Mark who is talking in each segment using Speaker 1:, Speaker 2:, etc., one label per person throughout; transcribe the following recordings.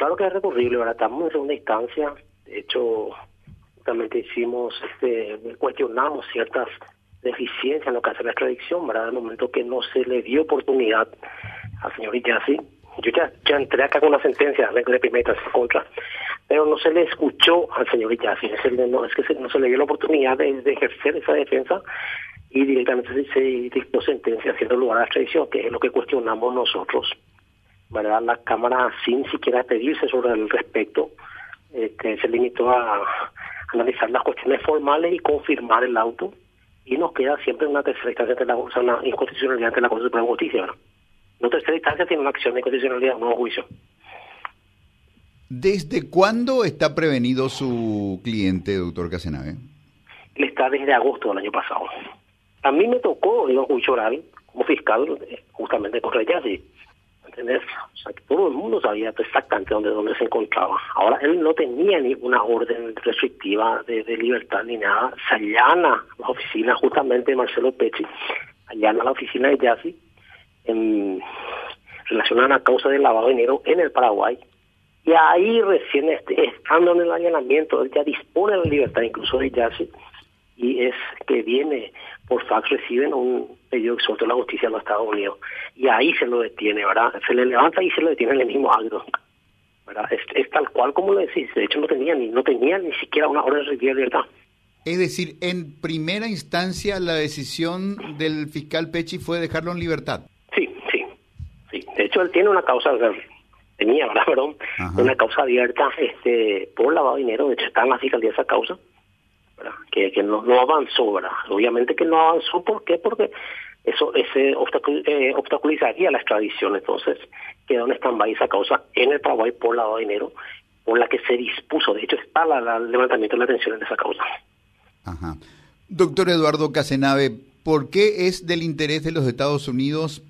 Speaker 1: claro que es recurrible, ¿verdad? Estamos en segunda instancia. De hecho, justamente hicimos, este, cuestionamos ciertas deficiencias en lo que hace la extradición, ¿verdad? el momento que no se le dio oportunidad al señor Iñasi. Yo ya, ya entré acá con una sentencia de primera y contra, pero no se le escuchó al señor Iñasi. Es, no, es que no se le dio la oportunidad de, ejercer esa defensa y directamente se, dictó sentencia haciendo lugar a la extradición, que es lo que cuestionamos nosotros. ¿Verdad? La Cámara, sin siquiera pedirse sobre el respecto, este, se limitó a analizar las cuestiones formales y confirmar el auto y nos queda siempre una tercera instancia de la, o sea, una inconstitucionalidad ante la Corte Suprema de Justicia. ¿no? Una tercera instancia tiene una acción de inconstitucionalidad, un nuevo juicio.
Speaker 2: ¿Desde cuándo está prevenido su cliente, doctor Casenave?
Speaker 1: Él está desde agosto del año pasado. A mí me tocó un juicio oral como fiscal justamente con Reyes ¿entendés? O sea, que todo el mundo sabía exactamente dónde, dónde se encontraba. Ahora, él no tenía ninguna orden restrictiva de, libertad ni nada. Se allana la oficina justamente de Marcelo Pecci, allana la oficina de Yassi en relación a una causa de lavado de dinero en el Paraguay. Y ahí recién, este, estando en el allanamiento, él ya dispone de la libertad incluso de Yassi y es que viene por fax, reciben un pedido de exhorto de la justicia de los Estados Unidos y ahí se lo detiene, ¿verdad? Se le levanta y se lo detiene en el mismo acto. ¿verdad? Es, tal cual como lo decís, de hecho no tenía ni no tenía ni siquiera una orden de libertad.
Speaker 2: Es decir, en primera instancia la decisión del fiscal Pechi fue dejarlo en libertad.
Speaker 1: Sí, sí, sí. De hecho él tiene una causa, tenía, ¿verdad? Perdón, una causa abierta este por lavado de dinero, de hecho está en la fiscalía esa causa que, no, avanzó, ¿verdad? Obviamente que no avanzó, ¿por qué? Porque eso ese eh, obstaculizaría la extradición, entonces quedó en stand-by esa causa en el Paraguay por lavado de dinero, por la que se dispuso, de hecho está el levantamiento de la atención en esa causa.
Speaker 2: Doctor Eduardo Casenave, ¿por qué es del interés de los Estados Unidos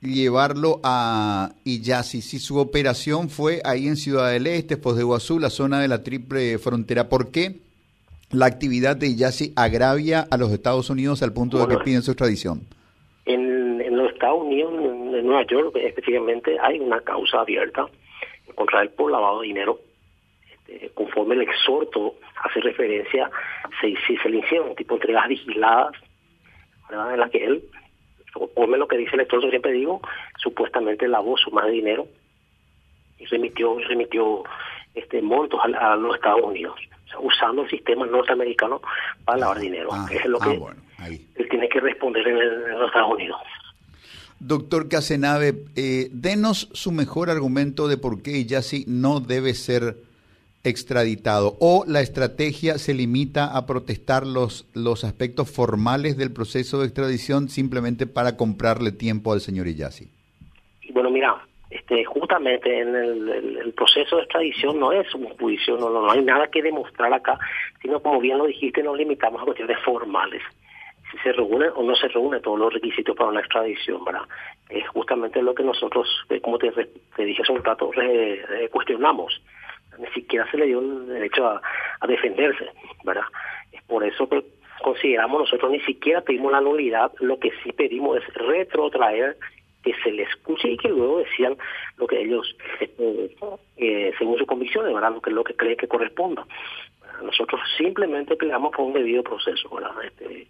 Speaker 2: llevarlo a Iyasi si su operación fue ahí en Ciudad del Este, Foz de Iguazú, la zona de la triple frontera? ¿Por qué la actividad de Yassi agravia a los Estados Unidos al punto de que piden su extradición?
Speaker 1: En, en, los Estados Unidos, en, Nueva York específicamente, hay una causa abierta contra él por lavado de dinero. Este, conforme el exhorto hace referencia, se, si se le hicieron tipo entregas vigiladas, ¿verdad? en la que él, conforme lo que dice el exhorto, siempre digo, supuestamente lavó su más de dinero y remitió, remitió este montos a los Estados Unidos usando el sistema norteamericano para lavar dinero. Ah, es lo ah, que él tiene que responder en, los Estados Unidos.
Speaker 2: Doctor Casenave, eh, denos su mejor argumento de por qué Yassi no debe ser extraditado o la estrategia se limita a protestar los, los aspectos formales del proceso de extradición simplemente para comprarle tiempo al señor Iyasi.
Speaker 1: Bueno, mira, este, justamente en el, proceso de extradición no es un juicio, no, no, hay nada que demostrar acá, sino como bien lo dijiste, nos limitamos a cuestiones formales. Si se reúne o no se reúne todos los requisitos para una extradición, ¿verdad? Es justamente lo que nosotros, eh, como te, dije hace un rato, cuestionamos. Ni siquiera se le dio el derecho a, a defenderse, ¿verdad? Es por eso que consideramos nosotros ni siquiera pedimos la nulidad, lo que sí pedimos es retrotraer que se le escuche y que luego decían lo que ellos, eh, eh, según sus convicciones, ¿verdad? Lo que, lo que cree que corresponda. Nosotros simplemente peleamos por un debido proceso, ¿verdad? Este,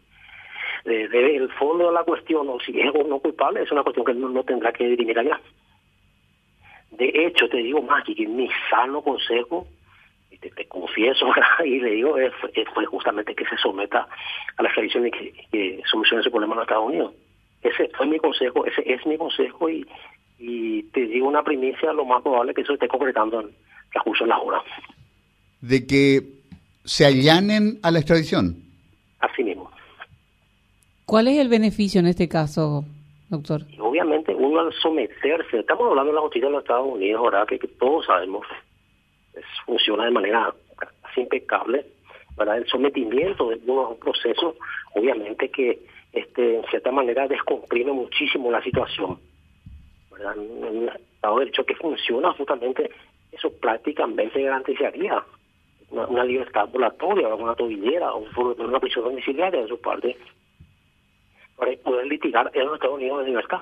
Speaker 1: de, el fondo de la cuestión, o si es o no culpable, es una cuestión que no, tendrá que dirimir allá. De hecho, te digo más, que mi sano consejo, te, te confieso, y le digo, fue, justamente que se someta a la extradición y que, que solucione ese problema en los Estados Unidos. Ese fue mi consejo, ese es mi consejo y, y te digo una primicia, lo más probable que eso esté concretando en justo en la hora.
Speaker 2: ¿De que se allanen a la extradición?
Speaker 1: Así mismo.
Speaker 3: ¿Cuál es el beneficio en este caso, doctor?
Speaker 1: obviamente uno al someterse, estamos hablando de la justicia de los Estados Unidos, ahora que, todos sabemos, funciona de manera casi impecable, ¿verdad? El sometimiento de uno a un proceso, obviamente que este, en cierta manera descomprime muchísimo la situación. ¿verdad? En Estado de Derecho que funciona justamente, eso prácticamente garantizaría una, una libertad volatoria, una tobillera, o una prisión domiciliaria de su parte, para poder litigar en los Estados Unidos de libertad.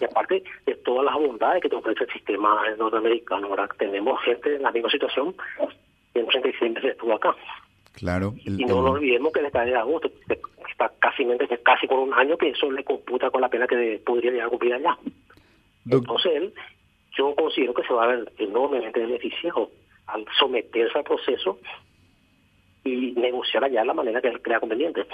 Speaker 1: Y aparte de todas las bondades que te ofrece el sistema norteamericano, ahora tenemos gente en la misma situación que en 36 meses estuvo acá.
Speaker 2: Claro.
Speaker 1: y no nos olvidemos que el estado de agosto está casi, casi con un año que eso le computa con la pena que podría llegar a cumplir allá. Entonces él, yo considero que se va a ver enormemente beneficiado al someterse al proceso y negociar allá de la manera que él crea conveniente.